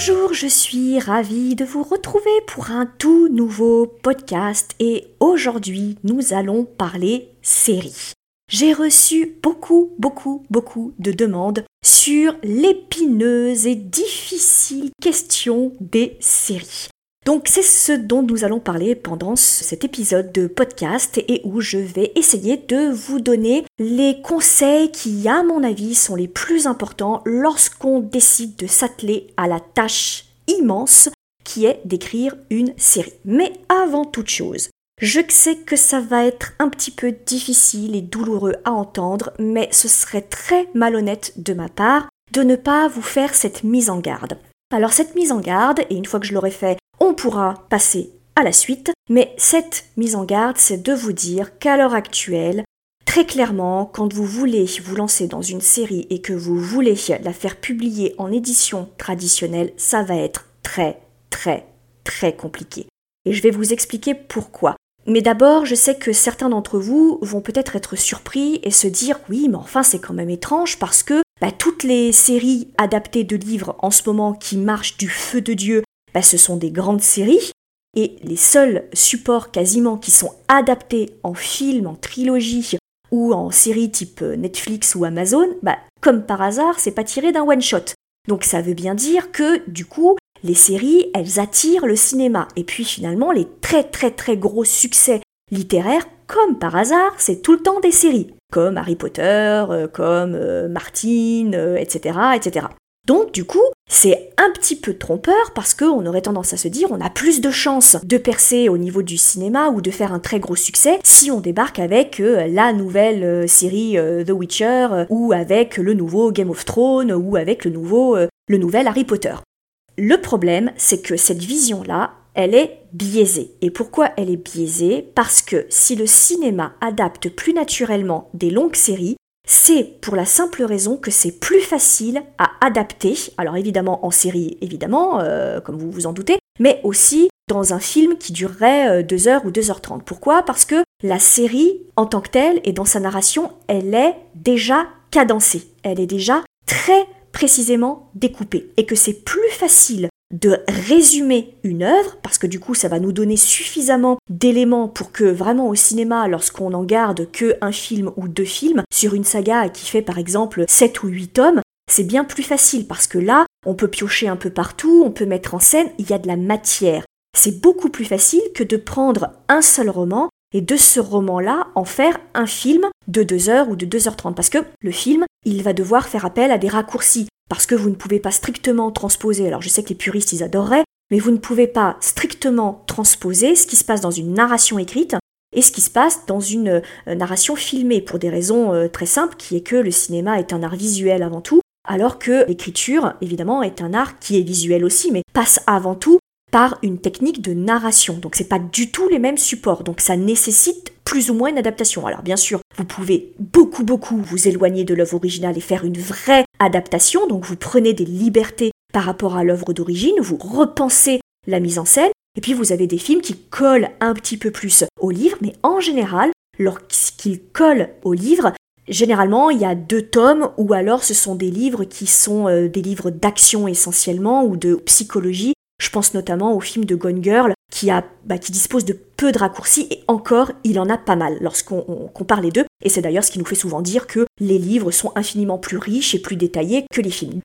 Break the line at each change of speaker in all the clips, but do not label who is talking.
Bonjour, je suis ravie de vous retrouver pour un tout nouveau podcast et aujourd'hui nous allons parler séries. J'ai reçu beaucoup, beaucoup, beaucoup de demandes sur l'épineuse et difficile question des séries. Donc c'est ce dont nous allons parler pendant cet épisode de podcast et où je vais essayer de vous donner les conseils qui, à mon avis, sont les plus importants lorsqu'on décide de s'atteler à la tâche immense qui est d'écrire une série. Mais avant toute chose, je sais que ça va être un petit peu difficile et douloureux à entendre, mais ce serait très malhonnête de ma part de ne pas vous faire cette mise en garde. Alors cette mise en garde, et une fois que je l'aurai fait, on pourra passer à la suite, mais cette mise en garde, c'est de vous dire qu'à l'heure actuelle, très clairement, quand vous voulez vous lancer dans une série et que vous voulez la faire publier en édition traditionnelle, ça va être très, très, très compliqué. Et je vais vous expliquer pourquoi. Mais d'abord, je sais que certains d'entre vous vont peut-être être surpris et se dire oui, mais enfin c'est quand même étrange parce que bah, toutes les séries adaptées de livres en ce moment qui marchent du feu de Dieu, bah, ce sont des grandes séries. Et les seuls supports quasiment qui sont adaptés en film, en trilogie ou en série type Netflix ou Amazon, bah, comme par hasard, c'est pas tiré d'un one-shot. Donc ça veut bien dire que du coup, les séries, elles attirent le cinéma. Et puis finalement, les très très très gros succès littéraires, comme par hasard, c'est tout le temps des séries, comme Harry Potter, euh, comme euh, Martine, etc., euh, etc. Donc du coup, c'est un petit peu trompeur parce qu'on aurait tendance à se dire on a plus de chances de percer au niveau du cinéma ou de faire un très gros succès si on débarque avec la nouvelle série The Witcher ou avec le nouveau Game of Thrones ou avec le nouveau le nouvel Harry Potter. Le problème, c'est que cette vision-là, elle est biaisée. Et pourquoi elle est biaisée? Parce que si le cinéma adapte plus naturellement des longues séries, c'est pour la simple raison que c'est plus facile à adapter, alors évidemment en série, évidemment, euh, comme vous vous en doutez, mais aussi dans un film qui durerait 2 euh, ou 2h30. Pourquoi? Parce que la série, en tant que telle, et dans sa narration, elle est déjà cadencée, elle est déjà très précisément découpé et que c'est plus facile de résumer une œuvre, parce que du coup ça va nous donner suffisamment d'éléments pour que vraiment au cinéma, lorsqu'on en garde que un film ou deux films, sur une saga qui fait par exemple 7 ou 8 tomes, c'est bien plus facile parce que là, on peut piocher un peu partout, on peut mettre en scène, il y a de la matière. C'est beaucoup plus facile que de prendre un seul roman et de ce roman-là en faire un film de 2 heures ou de 2h30 parce que le film, il va devoir faire appel à des raccourcis parce que vous ne pouvez pas strictement transposer, alors je sais que les puristes ils adoreraient, mais vous ne pouvez pas strictement transposer ce qui se passe dans une narration écrite et ce qui se passe dans une euh, narration filmée pour des raisons euh, très simples qui est que le cinéma est un art visuel avant tout alors que l'écriture, évidemment, est un art qui est visuel aussi, mais passe avant tout par une technique de narration. Donc c'est pas du tout les mêmes supports. Donc ça nécessite plus ou moins une adaptation. Alors bien sûr, vous pouvez beaucoup beaucoup vous éloigner de l'œuvre originale et faire une vraie adaptation. Donc vous prenez des libertés par rapport à l'œuvre d'origine, vous repensez la mise en scène et puis vous avez des films qui collent un petit peu plus au livre, mais en général, lorsqu'ils collent au livre, Généralement, il y a deux tomes, ou alors ce sont des livres qui sont euh, des livres d'action essentiellement, ou de psychologie, je pense notamment au film de Gone Girl qui, a, bah, qui dispose de peu de raccourcis et encore il en a pas mal lorsqu'on compare les deux. Et c'est d'ailleurs ce qui nous fait souvent dire que les livres sont infiniment plus riches et plus détaillés que les films.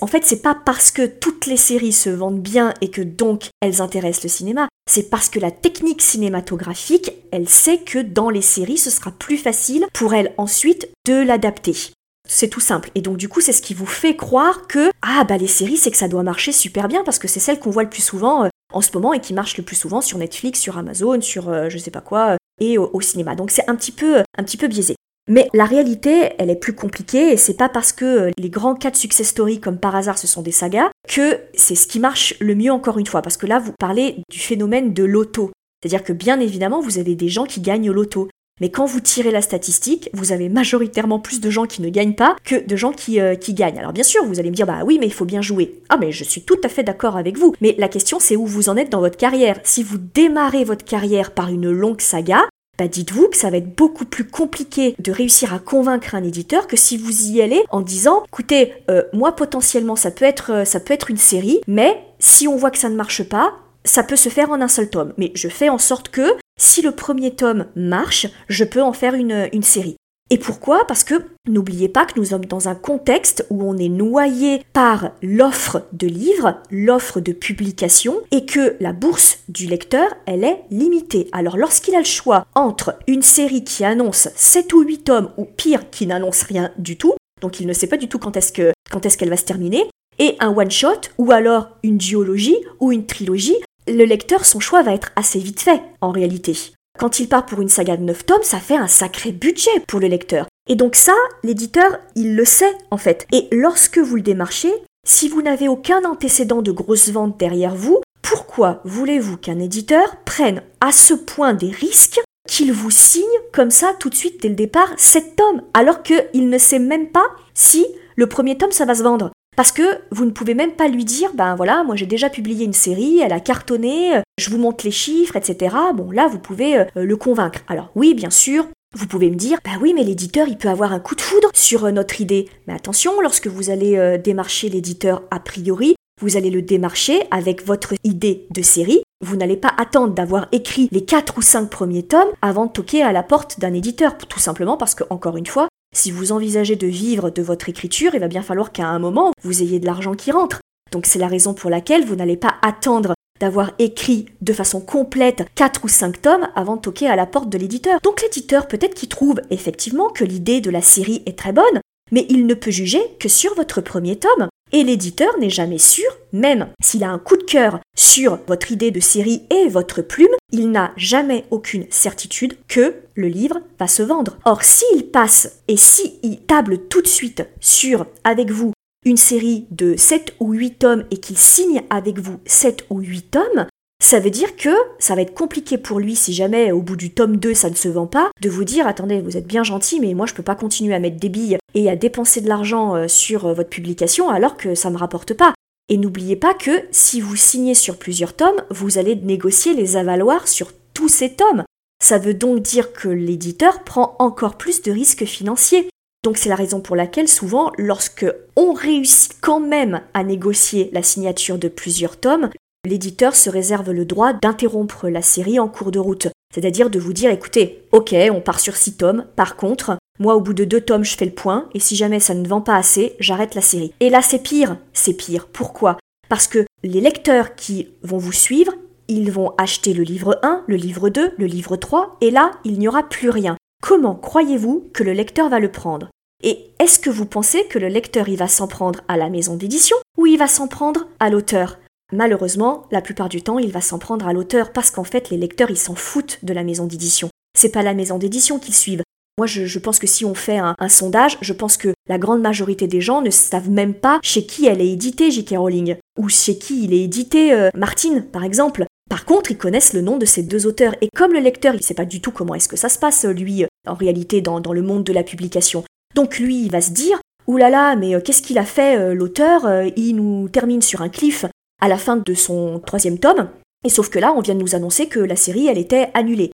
En fait, c'est pas parce que toutes les séries se vendent bien et que donc elles intéressent le cinéma, c'est parce que la technique cinématographique, elle sait que dans les séries, ce sera plus facile pour elle ensuite de l'adapter. C'est tout simple. Et donc du coup, c'est ce qui vous fait croire que ah bah les séries, c'est que ça doit marcher super bien parce que c'est celle qu'on voit le plus souvent euh, en ce moment et qui marche le plus souvent sur Netflix, sur Amazon, sur euh, je sais pas quoi euh, et au, cinéma. Donc c'est un petit peu un petit peu biaisé. Mais la réalité, elle est plus compliquée et c'est pas parce que les grands cas de success story comme par hasard ce sont des sagas que c'est ce qui marche le mieux encore une fois parce que là vous parlez du phénomène de l'auto. C'est-à-dire que bien évidemment, vous avez des gens qui gagnent au loto. Mais quand vous tirez la statistique, vous avez majoritairement plus de gens qui ne gagnent pas que de gens qui, euh, qui gagnent. Alors bien sûr, vous allez me dire, bah oui, mais il faut bien jouer. Ah mais je suis tout à fait d'accord avec vous. Mais la question c'est où vous en êtes dans votre carrière. Si vous démarrez votre carrière par une longue saga, bah dites-vous que ça va être beaucoup plus compliqué de réussir à convaincre un éditeur que si vous y allez en disant, écoutez, euh, moi potentiellement ça peut être euh, ça peut être une série, mais si on voit que ça ne marche pas, ça peut se faire en un seul tome. Mais je fais en sorte que si le premier tome marche, je peux en faire une, série. Et pourquoi? Parce que n'oubliez pas que nous sommes dans un contexte où on est noyé par l'offre de livres, l'offre de publication, et que la bourse du lecteur, elle est limitée. Alors lorsqu'il a le choix entre une série qui annonce 7 ou 8 tomes, ou pire, qui n'annonce rien du tout, donc il ne sait pas du tout quand est-ce que quand est-ce qu'elle va se terminer, et un one-shot, ou alors une duologie, ou une trilogie, le lecteur, son choix va être assez vite fait, en réalité. Quand il part pour une saga de 9 tomes, ça fait un sacré budget pour le lecteur. Et donc ça, l'éditeur, il le sait en fait. Et lorsque vous le démarchez, si vous n'avez aucun antécédent de grosse vente derrière vous, pourquoi voulez-vous qu'un éditeur prenne à ce point des risques qu'il vous signe comme ça tout de suite dès le départ 7 tomes, alors qu'il ne sait même pas si le premier tome ça va se vendre? Parce que vous ne pouvez même pas lui dire, ben voilà, moi j'ai déjà publié une série, elle a cartonné, euh, je vous montre les chiffres, etc. Bon, là, vous pouvez euh, le convaincre. Alors oui, bien sûr, vous pouvez me dire, bah oui, mais l'éditeur, il peut avoir un coup de foudre sur euh, notre idée. Mais attention, lorsque vous allez démarcher l'éditeur a priori, vous allez le démarcher avec votre idée de série. Vous n'allez pas attendre d'avoir écrit les 4 ou 5 premiers tomes avant de toquer à la porte d'un éditeur, tout simplement parce que, encore une fois, si vous envisagez de vivre de votre écriture, il va bien falloir qu'à un moment, vous ayez de l'argent qui rentre. Donc c'est la raison pour laquelle vous n'allez pas attendre d'avoir écrit de façon complète 4 ou 5 tomes avant de toquer à la porte de l'éditeur. Donc l'éditeur peut-être qu'il trouve effectivement que l'idée de la série est très bonne, mais il ne peut juger que sur votre premier tome. Et l'éditeur n'est jamais sûr, même s'il a un coup de cœur sur votre idée de série et votre plume, il n'a jamais aucune certitude que le livre va se vendre. Or, s'il passe et s'il table tout de suite sur, avec vous, une série de 7 ou 8 tomes et qu'il signe avec vous 7 ou 8 tomes, ça veut dire que ça va être compliqué pour lui si jamais au bout du tome 2 ça ne se vend pas, de vous dire attendez, vous êtes bien gentil mais moi je peux pas continuer à mettre des billes et à dépenser de l'argent euh, sur euh, votre publication alors que ça me rapporte pas. Et n'oubliez pas que si vous signez sur plusieurs tomes, vous allez négocier les avaloirs sur tous ces tomes. Ça veut donc dire que l'éditeur prend encore plus de risques financiers. Donc c'est la raison pour laquelle souvent, lorsque on réussit quand même à négocier la signature de plusieurs tomes, l'éditeur se réserve le droit d'interrompre la série en cours de route. C'est-à-dire de vous dire, écoutez, ok, on part sur six tomes, par contre, moi au bout de deux tomes je fais le point, et si jamais ça ne vend pas assez, j'arrête la série. Et là c'est pire, c'est pire. Pourquoi? Parce que les lecteurs qui vont vous suivre, ils vont acheter le livre 1, le livre 2, le livre 3, et là, il n'y aura plus rien. Comment croyez-vous que le lecteur va le prendre? Et est-ce que vous pensez que le lecteur il va s'en prendre à la maison d'édition ou il va s'en prendre à l'auteur? Malheureusement, la plupart du temps, il va s'en prendre à l'auteur parce qu'en fait, les lecteurs, ils s'en foutent de la maison d'édition. C'est pas la maison d'édition qu'ils suivent. Moi, je, pense que si on fait un, sondage, je pense que la grande majorité des gens ne savent même pas chez qui elle est éditée, J.K. Rowling, ou chez qui il est édité, euh, Martine, par exemple. Par contre, ils connaissent le nom de ces deux auteurs, et comme le lecteur, il sait pas du tout comment est-ce que ça se passe, lui, en réalité, dans, le monde de la publication. Donc lui, il va se dire, oulala, là là, mais euh, qu'est-ce qu'il a fait, euh, l'auteur Il nous termine sur un cliff à la fin de son troisième tome. Et sauf que là, on vient de nous annoncer que la série, elle était annulée.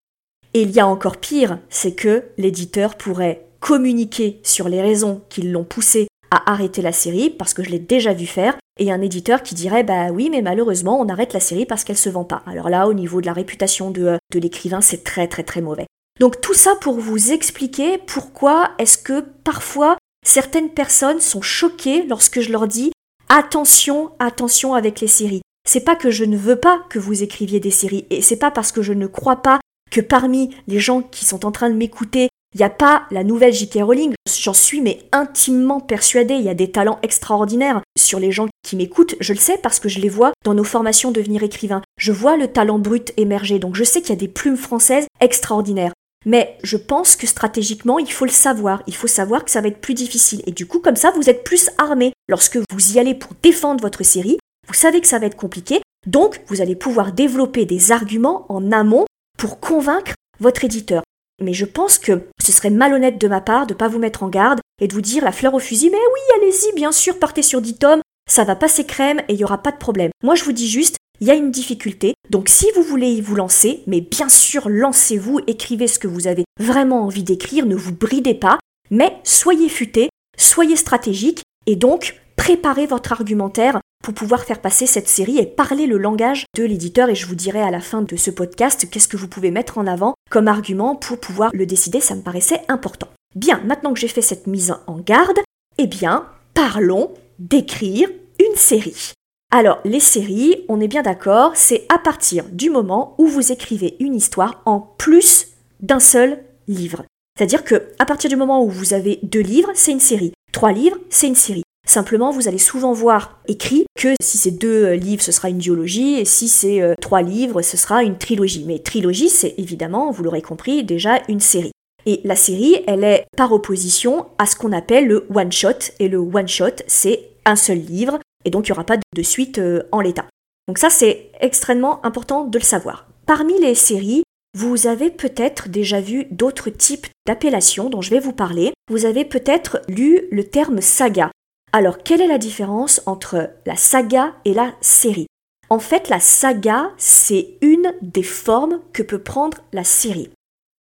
Et il y a encore pire, c'est que l'éditeur pourrait communiquer sur les raisons qui l'ont poussé à arrêter la série, parce que je l'ai déjà vu faire, et un éditeur qui dirait bah oui, mais malheureusement, on arrête la série parce qu'elle se vend pas. Alors là, au niveau de la réputation de, de l'écrivain, c'est très très très mauvais. Donc tout ça pour vous expliquer pourquoi est-ce que parfois certaines personnes sont choquées lorsque je leur dis attention, attention avec les séries. C'est pas que je ne veux pas que vous écriviez des séries, et c'est pas parce que je ne crois pas que parmi les gens qui sont en train de m'écouter, il n'y a pas la nouvelle J.K. Rowling. J'en suis mais intimement persuadée. Il y a des talents extraordinaires sur les gens qui m'écoutent. Je le sais parce que je les vois dans nos formations devenir écrivain. Je vois le talent brut émerger. Donc je sais qu'il y a des plumes françaises extraordinaires. Mais je pense que stratégiquement, il faut le savoir. Il faut savoir que ça va être plus difficile. Et du coup, comme ça, vous êtes plus armé. Lorsque vous y allez pour défendre votre série, vous savez que ça va être compliqué. Donc, vous allez pouvoir développer des arguments en amont pour convaincre votre éditeur. Mais je pense que ce serait malhonnête de ma part de ne pas vous mettre en garde et de vous dire la fleur au fusil, mais oui, allez-y, bien sûr, partez sur 10 tomes, ça va passer crème et il n'y aura pas de problème. Moi, je vous dis juste, il y a une difficulté. Donc si vous voulez vous lancer, mais bien sûr, lancez-vous, écrivez ce que vous avez vraiment envie d'écrire, ne vous bridez pas, mais soyez futé, soyez stratégique et donc préparez votre argumentaire pour pouvoir faire passer cette série et parler le langage de l'éditeur et je vous dirai à la fin de ce podcast qu'est-ce que vous pouvez mettre en avant comme argument pour pouvoir le décider, ça me paraissait important. Bien, maintenant que j'ai fait cette mise en garde, eh bien, parlons d'écrire une série. Alors, les séries, on est bien d'accord, c'est à partir du moment où vous écrivez une histoire en plus d'un seul livre. C'est-à-dire que à partir du moment où vous avez deux livres, c'est une série. Trois livres, c'est une série. Simplement, vous allez souvent voir écrit que si c'est deux euh, livres, ce sera une duologie, et si c'est euh, trois livres, ce sera une trilogie. Mais trilogie, c'est évidemment, vous l'aurez compris, déjà une série. Et la série, elle est par opposition à ce qu'on appelle le one-shot. Et le one-shot, c'est un seul livre, et donc il n'y aura pas de suite euh, en l'état. Donc ça, c'est extrêmement important de le savoir. Parmi les séries, vous avez peut-être déjà vu d'autres types d'appellations dont je vais vous parler. Vous avez peut-être lu le terme saga. Alors, quelle est la différence entre la saga et la série? En fait, la saga, c'est une des formes que peut prendre la série.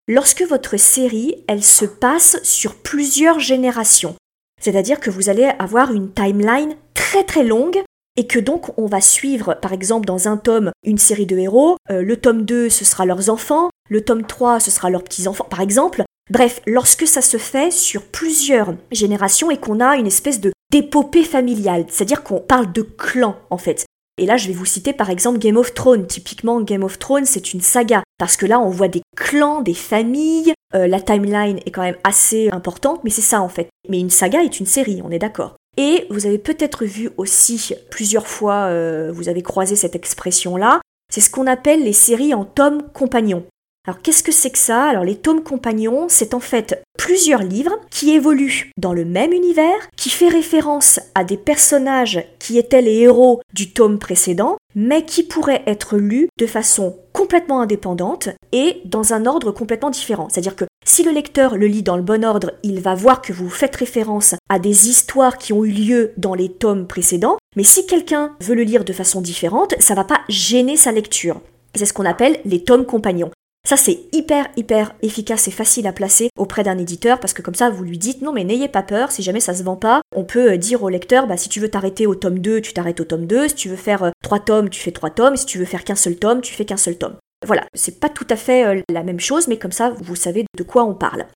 Lorsque votre série, elle se passe sur plusieurs générations, c'est-à-dire que vous allez avoir une timeline très très longue et que donc on va suivre par exemple dans un tome une série de héros, euh, le tome 2 ce sera leurs enfants, le tome 3 ce sera leurs petits-enfants par exemple. Bref, lorsque ça se fait sur plusieurs générations et qu'on a une espèce de d'épopée familiale, c'est-à-dire qu'on parle de clan en fait. Et là, je vais vous citer par exemple Game of Thrones. Typiquement, Game of Thrones, c'est une saga. Parce que là, on voit des clans, des familles. Euh, la timeline est quand même assez importante, mais c'est ça en fait. Mais une saga est une série, on est d'accord. Et vous avez peut-être vu aussi plusieurs fois, euh, vous avez croisé cette expression-là. C'est ce qu'on appelle les séries en tomes compagnons. Alors qu'est-ce que c'est que ça? Alors les tomes compagnons, c'est en fait plusieurs livres qui évoluent dans le même univers, qui fait référence à des personnages qui étaient les héros du tome précédent, mais qui pourraient être lus de façon complètement indépendante et dans un ordre complètement différent. C'est-à-dire que si le lecteur le lit dans le bon ordre, il va voir que vous faites référence à des histoires qui ont eu lieu dans les tomes précédents, mais si quelqu'un veut le lire de façon différente, ça va pas gêner sa lecture. C'est ce qu'on appelle les tomes compagnons. Ça, c'est hyper, hyper efficace et facile à placer auprès d'un éditeur parce que comme ça, vous lui dites non, mais n'ayez pas peur, si jamais ça se vend pas, on peut euh, dire au lecteur, bah, si tu veux t'arrêter au tome 2, tu t'arrêtes au tome 2, si tu veux faire euh, trois tomes, tu fais trois tomes, et si tu veux faire qu'un seul tome, tu fais qu'un seul tome. Voilà, c'est pas tout à fait euh, la même chose, mais comme ça, vous savez de quoi on parle.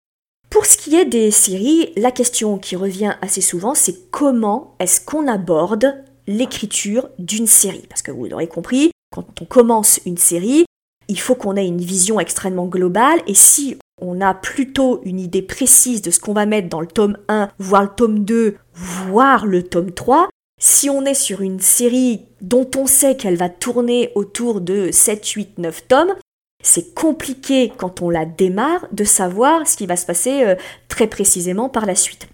Pour ce qui est des séries, la question qui revient assez souvent, c'est comment est-ce qu'on aborde l'écriture d'une série? Parce que vous l'aurez compris, quand on commence une série, il faut qu'on ait une vision extrêmement globale et si on a plutôt une idée précise de ce qu'on va mettre dans le tome 1, voire le tome 2, voire le tome 3, si on est sur une série dont on sait qu'elle va tourner autour de 7, 8, 9 tomes, c'est compliqué quand on la démarre de savoir ce qui va se passer euh, très précisément par la suite.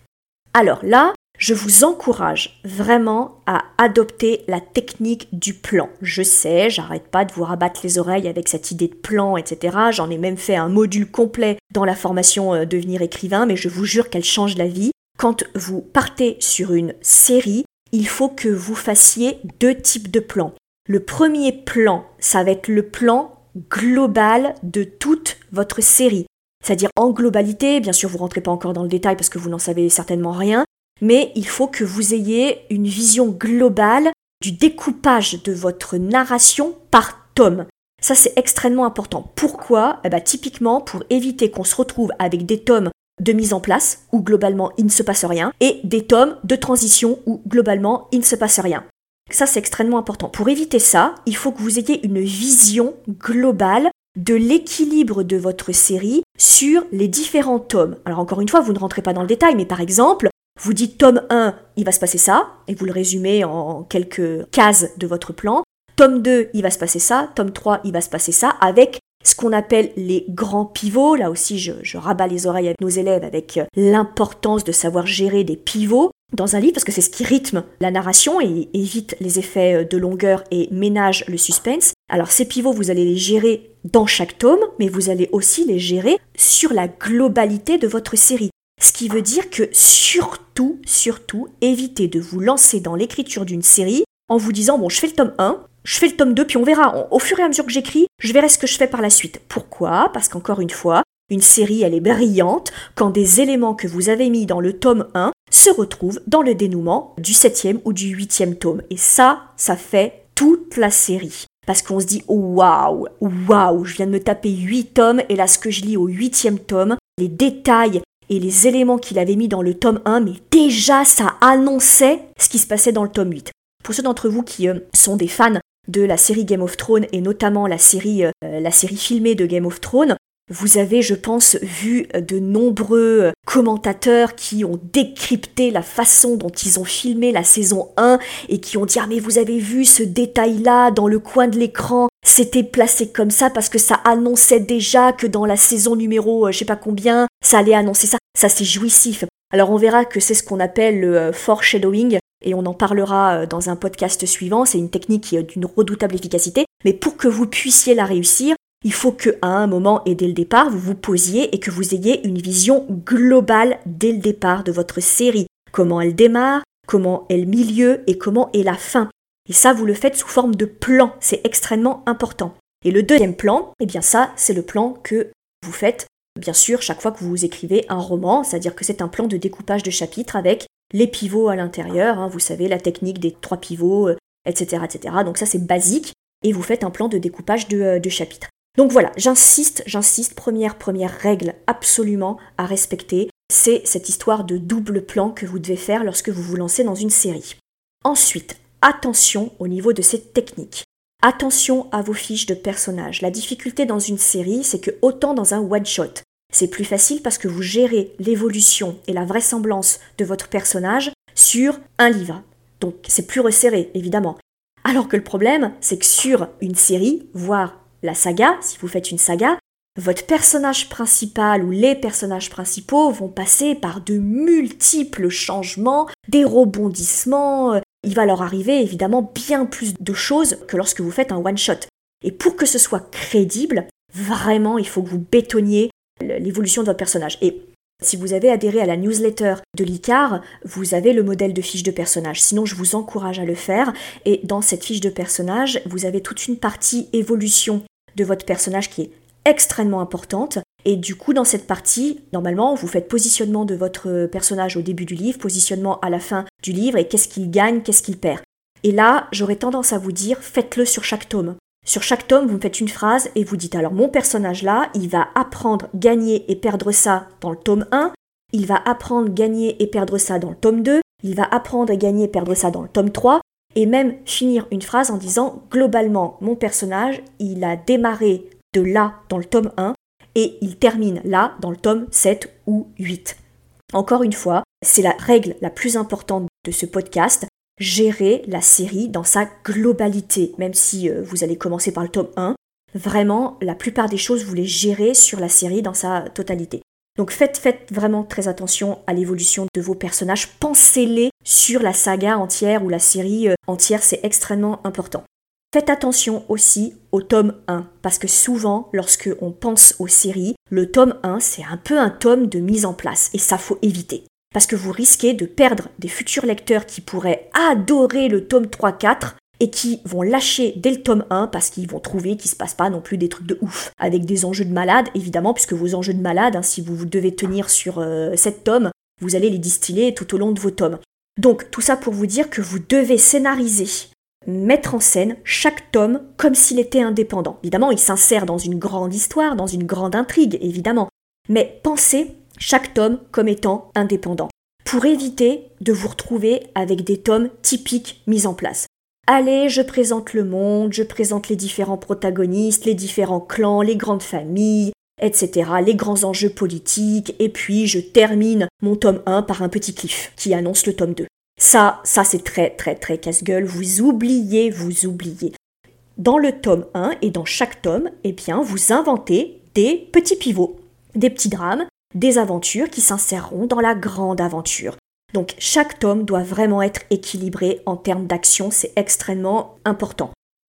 Alors là, je vous encourage vraiment à adopter la technique du plan. Je sais, j'arrête pas de vous rabattre les oreilles avec cette idée de plan, etc. J'en ai même fait un module complet dans la formation euh, Devenir écrivain, mais je vous jure qu'elle change la vie. Quand vous partez sur une série, il faut que vous fassiez deux types de plans. Le premier plan, ça va être le plan global de toute votre série. C'est-à-dire en globalité, bien sûr vous rentrez pas encore dans le détail parce que vous n'en savez certainement rien, mais il faut que vous ayez une vision globale du découpage de votre narration par tome. Ça, c'est extrêmement important. Pourquoi? Eh ben, Typiquement, pour éviter qu'on se retrouve avec des tomes de mise en place, où globalement il ne se passe rien, et des tomes de transition, où globalement il ne se passe rien. Ça, c'est extrêmement important. Pour éviter ça, il faut que vous ayez une vision globale de l'équilibre de votre série sur les différents tomes. Alors encore une fois, vous ne rentrez pas dans le détail, mais par exemple, vous dites tome 1, il va se passer ça, et vous le résumez en quelques cases de votre plan. Tome 2, il va se passer ça. Tome 3, il va se passer ça, avec ce qu'on appelle les grands pivots. Là aussi, je, rabats les oreilles avec nos élèves avec euh, l'importance de savoir gérer des pivots dans un livre, parce que c'est ce qui rythme la narration et évite les effets euh, de longueur et ménage le suspense. Alors ces pivots, vous allez les gérer dans chaque tome, mais vous allez aussi les gérer sur la globalité de votre série. Ce qui veut dire que surtout, surtout, évitez de vous lancer dans l'écriture d'une série en vous disant, bon, je fais le tome 1, je fais le tome 2, puis on verra. Au fur et à mesure que j'écris, je verrai ce que je fais par la suite. Pourquoi? Parce qu'encore une fois, une série, elle est brillante quand des éléments que vous avez mis dans le tome 1 se retrouvent dans le dénouement du septième ou du huitième tome. Et ça, ça fait toute la série. Parce qu'on se dit, oh, waouh, waouh, je viens de me taper 8 tomes, et là, ce que je lis au huitième tome, les détails et les éléments qu'il avait mis dans le tome 1, mais déjà, ça annonçait ce qui se passait dans le tome 8. Pour ceux d'entre vous qui euh, sont des fans de la série Game of Thrones et notamment la série, euh, la série filmée de Game of Thrones, vous avez, je pense, vu de nombreux euh, commentateurs qui ont décrypté la façon dont ils ont filmé la saison 1 et qui ont dit Ah, mais vous avez vu ce détail-là dans le coin de l'écran C'était placé comme ça parce que ça annonçait déjà que dans la saison numéro je sais pas combien, ça allait annoncer ça. Ça, c'est jouissif. Alors, on verra que c'est ce qu'on appelle le foreshadowing et on en parlera euh, dans un podcast suivant. C'est une technique qui est d'une redoutable efficacité, mais pour que vous puissiez la réussir, il faut qu'à un moment et dès le départ, vous vous posiez et que vous ayez une vision globale dès le départ de votre série. Comment elle démarre, comment est le milieu et comment est la fin. Et ça, vous le faites sous forme de plan. C'est extrêmement important. Et le deuxième plan, eh bien ça, c'est le plan que vous faites, bien sûr, chaque fois que vous écrivez un roman, c'est-à-dire que c'est un plan de découpage de chapitres avec les pivots à l'intérieur, hein, vous savez, la technique des trois pivots, etc., euh, etc. Donc ça c'est basique, et vous faites un plan de découpage de, euh, de chapitres. Donc voilà, j'insiste, j'insiste, première, première règle absolument à respecter, c'est cette histoire de double plan que vous devez faire lorsque vous vous lancez dans une série. Ensuite, attention au niveau de cette technique. Attention à vos fiches de personnages. La difficulté dans une série, c'est que autant dans un one-shot, c'est plus facile parce que vous gérez l'évolution et la vraisemblance de votre personnage sur un livre. Donc c'est plus resserré, évidemment. Alors que le problème, c'est que sur une série, voire la saga, si vous faites une saga, votre personnage principal ou les personnages principaux vont passer par de multiples changements, des rebondissements. Euh, il va leur arriver évidemment bien plus de choses que lorsque vous faites un one-shot. Et pour que ce soit crédible, vraiment, il faut que vous bétonniez l'évolution de votre personnage. Et si vous avez adhéré à la newsletter de l'ICAR, vous avez le modèle de fiche de personnage. Sinon, je vous encourage à le faire. Et dans cette fiche de personnage, vous avez toute une partie évolution de votre personnage qui est extrêmement importante. Et du coup, dans cette partie, normalement, vous faites positionnement de votre personnage au début du livre, positionnement à la fin du livre, et qu'est-ce qu'il gagne, qu'est-ce qu'il perd. Et là, j'aurais tendance à vous dire, faites-le sur chaque tome. Sur chaque tome, vous me faites une phrase et vous dites alors mon personnage là, il va apprendre, gagner et perdre ça dans le tome 1, il va apprendre, gagner et perdre ça dans le tome 2, il va apprendre, gagner et perdre ça dans le tome 3, et même finir une phrase en disant globalement mon personnage, il a démarré de là dans le tome 1 et il termine là dans le tome 7 ou 8. Encore une fois, c'est la règle la plus importante de ce podcast, gérer la série dans sa globalité, même si euh, vous allez commencer par le tome 1. Vraiment, la plupart des choses, vous les gérez sur la série dans sa totalité. Donc faites, faites vraiment très attention à l'évolution de vos personnages. Pensez-les sur la saga entière ou la série euh, entière, c'est extrêmement important. Faites attention aussi au tome 1, parce que souvent, lorsque on pense aux séries, le tome 1, c'est un peu un tome de mise en place, et ça faut éviter parce que vous risquez de perdre des futurs lecteurs qui pourraient adorer le tome 3-4 et qui vont lâcher dès le tome 1 parce qu'ils vont trouver qu'il se passe pas non plus des trucs de ouf. Avec des enjeux de malade, évidemment, puisque vos enjeux de malade, hein, si vous devez tenir sur 7 euh, tomes, vous allez les distiller tout au long de vos tomes. Donc tout ça pour vous dire que vous devez scénariser, mettre en scène chaque tome comme s'il était indépendant. Évidemment, il s'insère dans une grande histoire, dans une grande intrigue, évidemment. Mais pensez chaque tome comme étant indépendant, pour éviter de vous retrouver avec des tomes typiques mis en place. Allez, je présente le monde, je présente les différents protagonistes, les différents clans, les grandes familles, etc., les grands enjeux politiques, et puis je termine mon tome 1 par un petit cliff qui annonce le tome 2. Ça, ça c'est très très très casse-gueule, vous oubliez, vous oubliez. Dans le tome 1 et dans chaque tome, eh bien, vous inventez des petits pivots, des petits drames, des aventures qui s'inséreront dans la grande aventure. Donc chaque tome doit vraiment être équilibré en termes d'action, c'est extrêmement important.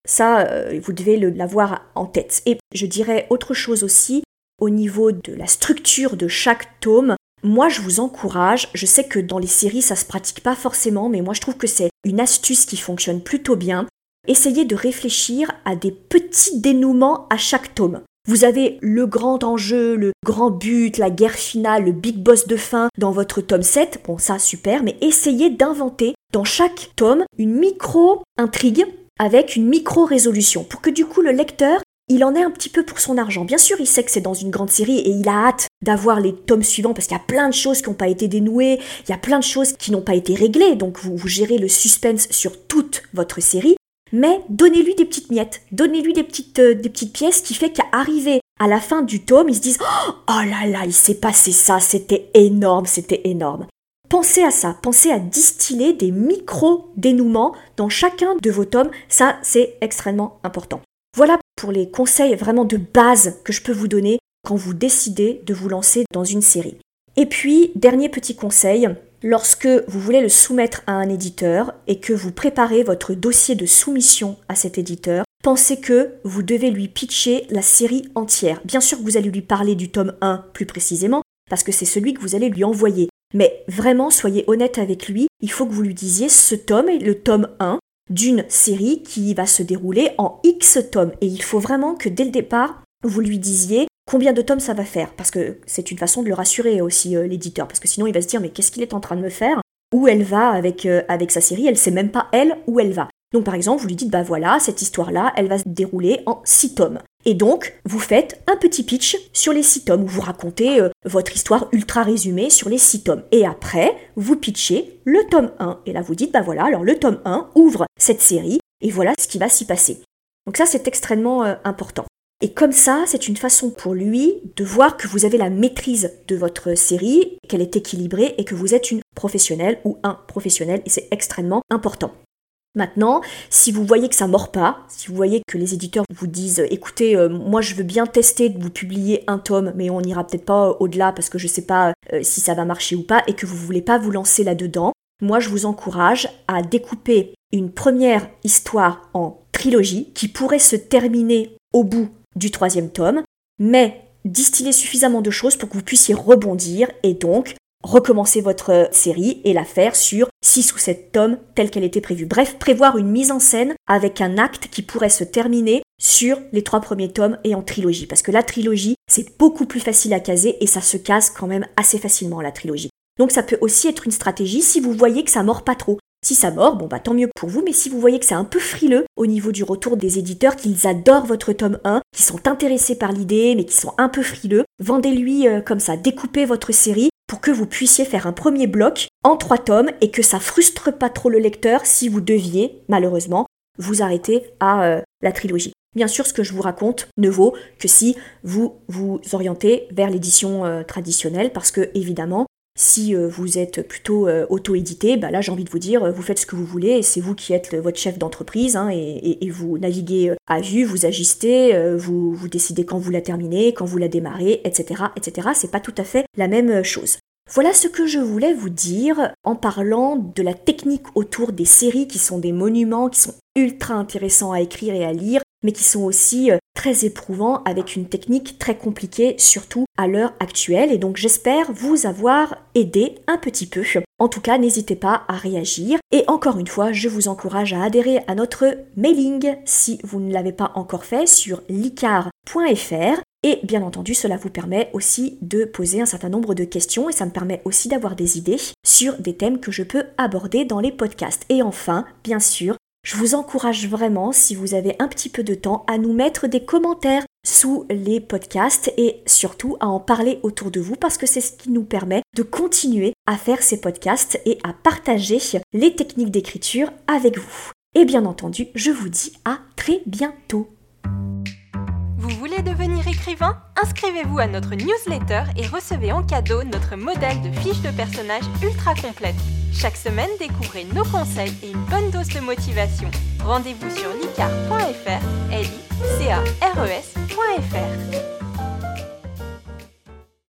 Ça, euh, vous devez l'avoir en tête. Et je dirais autre chose aussi, au niveau de la structure de chaque tome, moi je vous encourage, je sais que dans les séries ça se pratique pas forcément, mais moi je trouve que c'est une astuce qui fonctionne plutôt bien. Essayez de réfléchir à des petits dénouements à chaque tome. Vous avez le grand enjeu, le grand but, la guerre finale, le big boss de fin dans votre tome 7. Bon, ça, super, mais essayez d'inventer dans chaque tome une micro-intrigue avec une micro-résolution pour que du coup le lecteur il en ait un petit peu pour son argent. Bien sûr, il sait que c'est dans une grande série et il a hâte d'avoir les tomes suivants parce qu'il y a plein de choses qui n'ont pas été dénouées, il y a plein de choses qui n'ont pas été réglées, donc vous, vous gérez le suspense sur toute votre série mais donnez-lui des petites miettes, donnez-lui des petites, euh, des petites pièces qui fait qu'arrivé à la fin du tome, ils se disent Oh là là, il s'est passé ça, c'était énorme, c'était énorme. Pensez à ça, pensez à distiller des micro-dénouements dans chacun de vos tomes, ça c'est extrêmement important. Voilà pour les conseils vraiment de base que je peux vous donner quand vous décidez de vous lancer dans une série. Et puis, dernier petit conseil, lorsque vous voulez le soumettre à un éditeur et que vous préparez votre dossier de soumission à cet éditeur, pensez que vous devez lui pitcher la série entière. Bien sûr que vous allez lui parler du tome 1 plus précisément, parce que c'est celui que vous allez lui envoyer. Mais vraiment, soyez honnête avec lui, il faut que vous lui disiez ce tome est le tome 1 d'une série qui va se dérouler en X tomes. Et il faut vraiment que dès le départ, vous lui disiez combien de tomes ça va faire Parce que c'est une façon de le rassurer aussi, euh, l'éditeur. Parce que sinon, il va se dire, mais qu'est-ce qu'il est en train de me faire? Où elle va avec, euh, sa série? Elle sait même pas, elle, où elle va. Donc, par exemple, vous lui dites, bah voilà, cette histoire-là, elle va se dérouler en six tomes. Et donc, vous faites un petit pitch sur les six tomes, où vous racontez euh, votre histoire ultra résumée sur les six tomes. Et après, vous pitchez le tome 1. Et là, vous dites, bah voilà, alors le tome 1 ouvre cette série, et voilà ce qui va s'y passer. Donc ça, c'est extrêmement important. Et comme ça, c'est une façon pour lui de voir que vous avez la maîtrise de votre série, qu'elle est équilibrée et que vous êtes une professionnelle ou un professionnel, et c'est extrêmement important. Maintenant, si vous voyez que ça mord pas, si vous voyez que les éditeurs vous disent écoutez, euh, moi je veux bien tester de vous publier un tome, mais on n'ira peut-être pas au-delà parce que je sais pas euh, si ça va marcher ou pas, et que vous voulez pas vous lancer là-dedans, moi je vous encourage à découper une première histoire en trilogie qui pourrait se terminer au bout du troisième tome, mais distiller suffisamment de choses pour que vous puissiez rebondir et donc recommencer votre série et la faire sur 6 ou 7 tomes telle qu'elle était prévue. Bref, prévoir une mise en scène avec un acte qui pourrait se terminer sur les trois premiers tomes et en trilogie. Parce que la trilogie, c'est beaucoup plus facile à caser et ça se case quand même assez facilement la trilogie. Donc ça peut aussi être une stratégie si vous voyez que ça mord pas trop. Si ça mord, bon bah tant mieux pour vous, mais si vous voyez que c'est un peu frileux au niveau du retour des éditeurs, qu'ils adorent votre tome 1, qui sont intéressés par l'idée, mais qui sont un peu frileux, vendez-lui euh, comme ça, découpez votre série pour que vous puissiez faire un premier bloc en trois tomes et que ça frustre pas trop le lecteur si vous deviez, malheureusement, vous arrêter à euh, la trilogie. Bien sûr, ce que je vous raconte ne vaut que si vous vous orientez vers l'édition euh, traditionnelle, parce que évidemment, si euh, vous êtes plutôt euh, auto-édité, bah là j'ai envie de vous dire, euh, vous faites ce que vous voulez c'est vous qui êtes votre chef d'entreprise hein, et, vous naviguez à vue, vous ajustez, vous, vous décidez quand vous la terminez, quand vous la démarrez, etc. etc. C'est pas tout à fait la même chose. Voilà ce que je voulais vous dire en parlant de la technique autour des séries qui sont des monuments, qui sont ultra intéressants à écrire et à lire, mais qui sont aussi euh, très éprouvants avec une technique très compliquée, surtout à l'heure actuelle. Et donc j'espère vous avoir aidé un petit peu. En tout cas, n'hésitez pas à réagir. Et encore une fois, je vous encourage à adhérer à notre mailing si vous ne l'avez pas encore fait sur licar.fr. Et bien entendu, cela vous permet aussi de poser un certain nombre de questions et ça me permet aussi d'avoir des idées sur des thèmes que je peux aborder dans les podcasts. Et enfin, bien sûr, je vous encourage vraiment, si vous avez un petit peu de temps, à nous mettre des commentaires sous les podcasts et surtout à en parler autour de vous parce que c'est ce qui nous permet de continuer à faire ces podcasts et à partager les techniques d'écriture avec vous. Et bien entendu, je vous dis à très bientôt.
Vous voulez devenir Inscrivez-vous à notre newsletter et recevez en cadeau notre modèle de fiche de personnage ultra complète. Chaque semaine, découvrez nos conseils et une bonne dose de motivation. Rendez-vous sur licar.fr, l e.